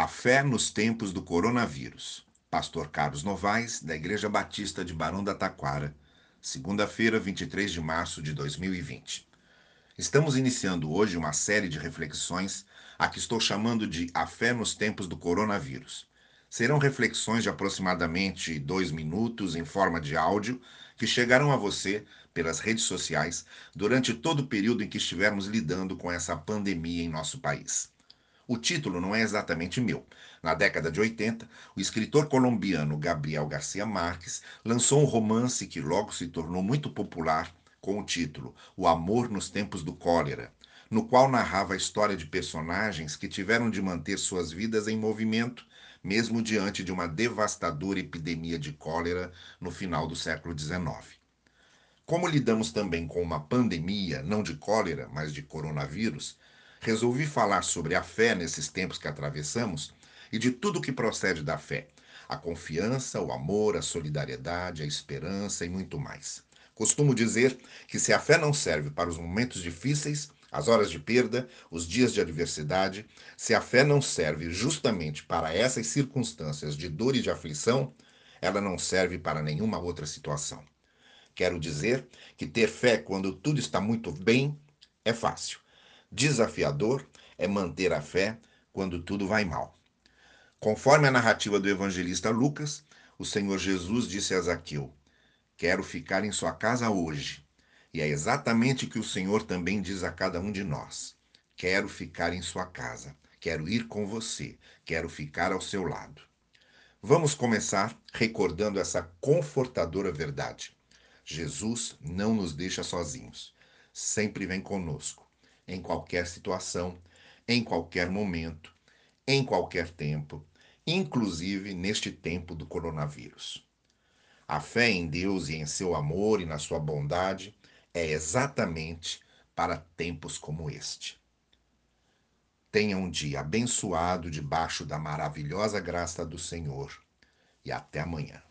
A fé nos tempos do coronavírus. Pastor Carlos Novaes, da Igreja Batista de Barão da Taquara, segunda-feira, 23 de março de 2020. Estamos iniciando hoje uma série de reflexões a que estou chamando de A Fé nos Tempos do Coronavírus. Serão reflexões de aproximadamente dois minutos em forma de áudio que chegarão a você pelas redes sociais durante todo o período em que estivermos lidando com essa pandemia em nosso país. O título não é exatamente meu. Na década de 80, o escritor colombiano Gabriel Garcia Marques lançou um romance que logo se tornou muito popular com o título O Amor nos Tempos do Cólera, no qual narrava a história de personagens que tiveram de manter suas vidas em movimento, mesmo diante de uma devastadora epidemia de cólera no final do século XIX. Como lidamos também com uma pandemia, não de cólera, mas de coronavírus, resolvi falar sobre a fé nesses tempos que atravessamos e de tudo que procede da fé: a confiança, o amor, a solidariedade, a esperança e muito mais. Costumo dizer que se a fé não serve para os momentos difíceis, as horas de perda, os dias de adversidade, se a fé não serve justamente para essas circunstâncias de dor e de aflição, ela não serve para nenhuma outra situação. Quero dizer que ter fé quando tudo está muito bem é fácil. Desafiador é manter a fé quando tudo vai mal. Conforme a narrativa do evangelista Lucas, o Senhor Jesus disse a Zaqueu: Quero ficar em sua casa hoje. E é exatamente o que o Senhor também diz a cada um de nós: Quero ficar em sua casa, quero ir com você, quero ficar ao seu lado. Vamos começar recordando essa confortadora verdade. Jesus não nos deixa sozinhos, sempre vem conosco em qualquer situação, em qualquer momento, em qualquer tempo, inclusive neste tempo do coronavírus. A fé em Deus e em seu amor e na sua bondade é exatamente para tempos como este. Tenha um dia abençoado debaixo da maravilhosa graça do Senhor e até amanhã.